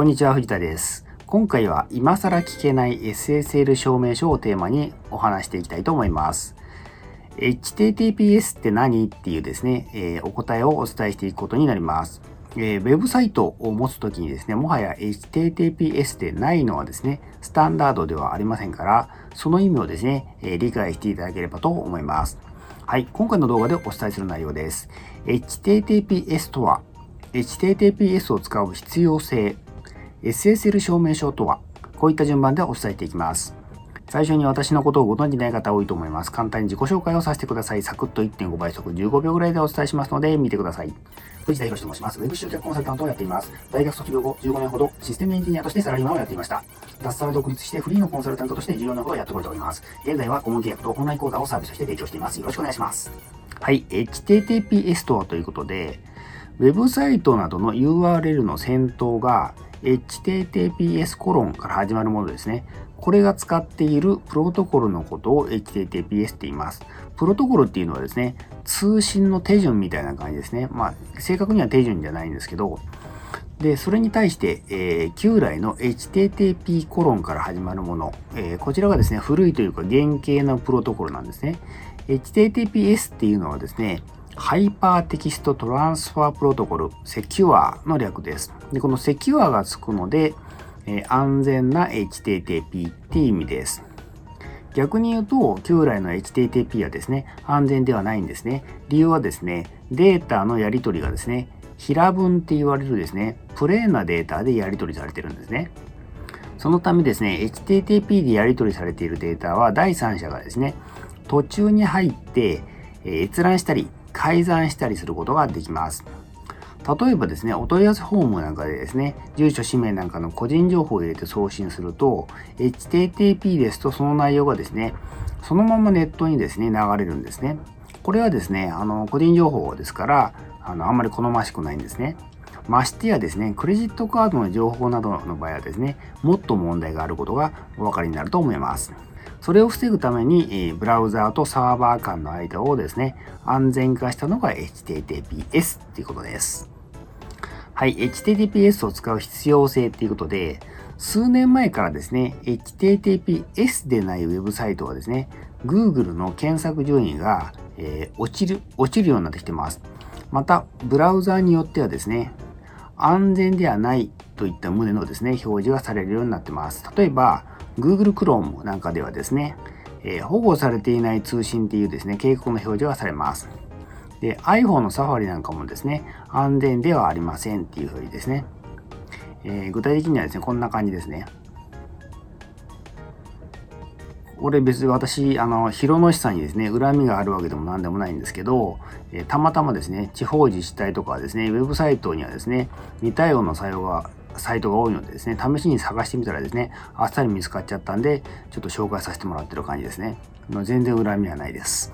こんにちは、藤田です。今回は今更聞けない SSL 証明書をテーマにお話していきたいと思います。HTTPS って何っていうですね、えー、お答えをお伝えしていくことになります。えー、ウェブサイトを持つときにですね、もはや HTTPS でないのはですね、スタンダードではありませんから、その意味をですね、えー、理解していただければと思います。はい、今回の動画でお伝えする内容です。HTTPS とは、HTTPS を使う必要性、SSL 証明書とはこういった順番でお伝えしていきます。最初に私のことをご存じない方多いと思います。簡単に自己紹介をさせてください。サクッと1.5倍速15秒ぐらいでお伝えしますので見てください。藤田博と申します。ウェブ集客コンサルタントをやっています。大学卒業後15年ほどシステムエンジニアとしてサラリーマンをやっていました。脱サラ独立してフリーのコンサルタントとして14年ほどやってこれております。現在は顧問契約とオンライン講座をサービスとして提供しています。よろしくお願いします。はい、HTTPS とはということで、ウェブサイトなどの URL の先頭が HTTPS コロンから始まるものですね。これが使っているプロトコルのことを HTTPS って言います。プロトコルっていうのはですね、通信の手順みたいな感じですね。まあ、正確には手順じゃないんですけど、で、それに対して、えー、旧来の HTTP コロンから始まるもの、えー、こちらがですね、古いというか原型のプロトコルなんですね。HTTPS っていうのはですね、 Hypertext Transfer Protocol、Secure の略です。で、この Secure がつくので、え、安全な HTTP って意味です。逆に言うと、旧来の HTTP はですね、安全ではないんですね。理由はですね、データのやり取りがですね、平文って言われるですね、プレーンなデータでやり取りされてるんですね。そのためですね、HTTP でやり取りされているデータは第三者がですね、途中に入って、閲覧したり、改ざんしたりすることができます。例えばですね、お問い合わせフォームなんかでですね、住所、氏名なんかの個人情報を入れて送信すると、HTTP ですとその内容がですね、そのままネットにですね、流れるんですね。これはですね、あの、個人情報ですから、あの、あんまり好ましくないんですね。ましてやですね、クレジットカードの情報などの場合はですね、もっと問題があることがお分かりになると思います。それを防ぐために、ブラウザーとサーバー間の間をですね、安全化したのが HTTPS っていうことです。はい、HTTPS を使う必要性っていうことで、数年前からですね、HTTPS でないウェブサイトはですね、Google の検索順位が、えー、落ちる、落ちるようになってきてます。また、ブラウザーによってはですね、安全ではないといった旨のですね、表示がされるようになってます。例えば、Google Chrome なんかではですね、えー、保護されていない通信っていうですね、警告の表示がされます。で、iPhone のサファリなんかもですね、安全ではありませんっていうふうにですね、えー、具体的にはですね、こんな感じですね。これ別に私、あの、広野市さんにですね、恨みがあるわけでも何でもないんですけど、えー、たまたまですね、地方自治体とかですね、ウェブサイトにはですね、似たような作用がサイトが多いのでですね、試しに探してみたらですね、あっさり見つかっちゃったんで、ちょっと紹介させてもらってる感じですね。全然恨みはないです。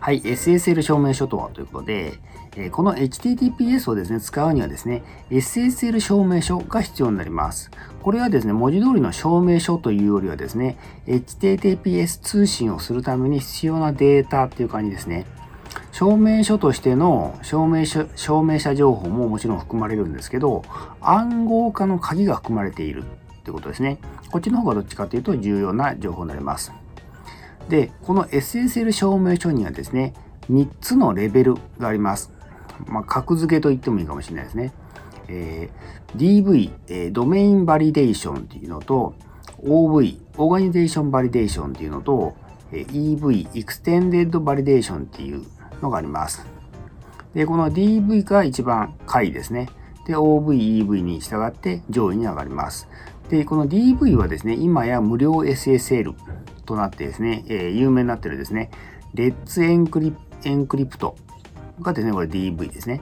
はい、SSL 証明書とはということで、えこの HTTPS をですね、使うにはですね、SSL 証明書が必要になります。これはですね、文字通りの証明書というよりはですね、HTTPS 通信をするために必要なデータっていう感じですね。証明書としての証明書証明者情報ももちろん含まれるんですけど、暗号化の鍵が含まれているってことですね。こっちの方がどっちかというと重要な情報になります。で、この SSL 証明書にはですね、3つのレベルがあります。まあ、格付けと言ってもいいかもしれないですね。えー、DV、えー、 Domain Validation っていうのと、OV、 Organization Validation っていうのとえ、EV、 Extended Validation っていうのがあります。で、この DV が一番下位ですね。で、OV、EV に従って上位に上がります。で、この DV はですね、今や無料 SSL となってですね、えー、有名になってるですね、 Let's Encry Encrypt がですね、これ DV ですね。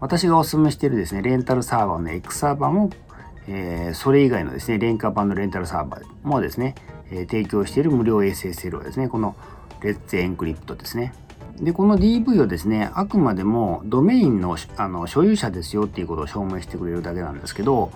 私がお勧めしているですね、レンタルサーバーの X サーバーも、えー、それ以外のですね、廉価版のレンタルサーバーもですね、えー、提供している無料 SSL はですね、このレッツエンクリプトですね。で、この DV はですね、あくまでもドメインのあの所有者ですよっていうことを証明してくれるだけなんですけど、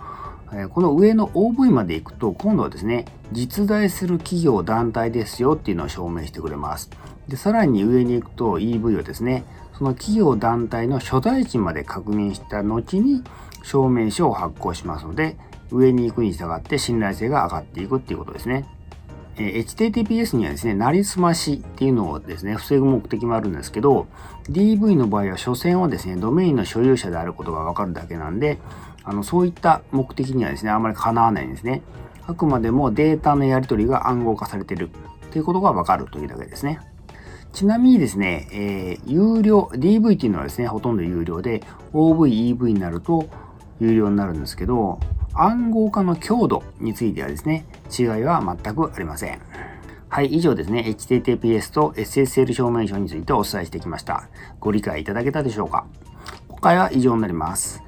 この上の OV まで行くと、今度はですね、実在する企業団体ですよっていうのを証明してくれます。で、さらに上に行くと EV はですね、その企業団体の所在地まで確認した後に証明書を発行しますので、上に行くに従って信頼性が上がっていくっていうことですね。えー、HTTPS にはですね、なりすましっていうのをですね、防ぐ目的もあるんですけど、DV の場合は所詮はですね、ドメインの所有者であることがわかるだけなんで、あの、そういった目的にはですね、あまりかなわないんですね。あくまでもデータのやり取りが暗号化されているということがわかるというだけですね。ちなみにですね、えー、有料、DV っていうのはですね、ほとんど有料で、OV、EV になると有料になるんですけど、暗号化の強度についてはですね、違いは全くありません。はい、以上ですね、HTTPS と SSL 証明書についてお伝えしてきました。ご理解いただけたでしょうか？今回は以上になります。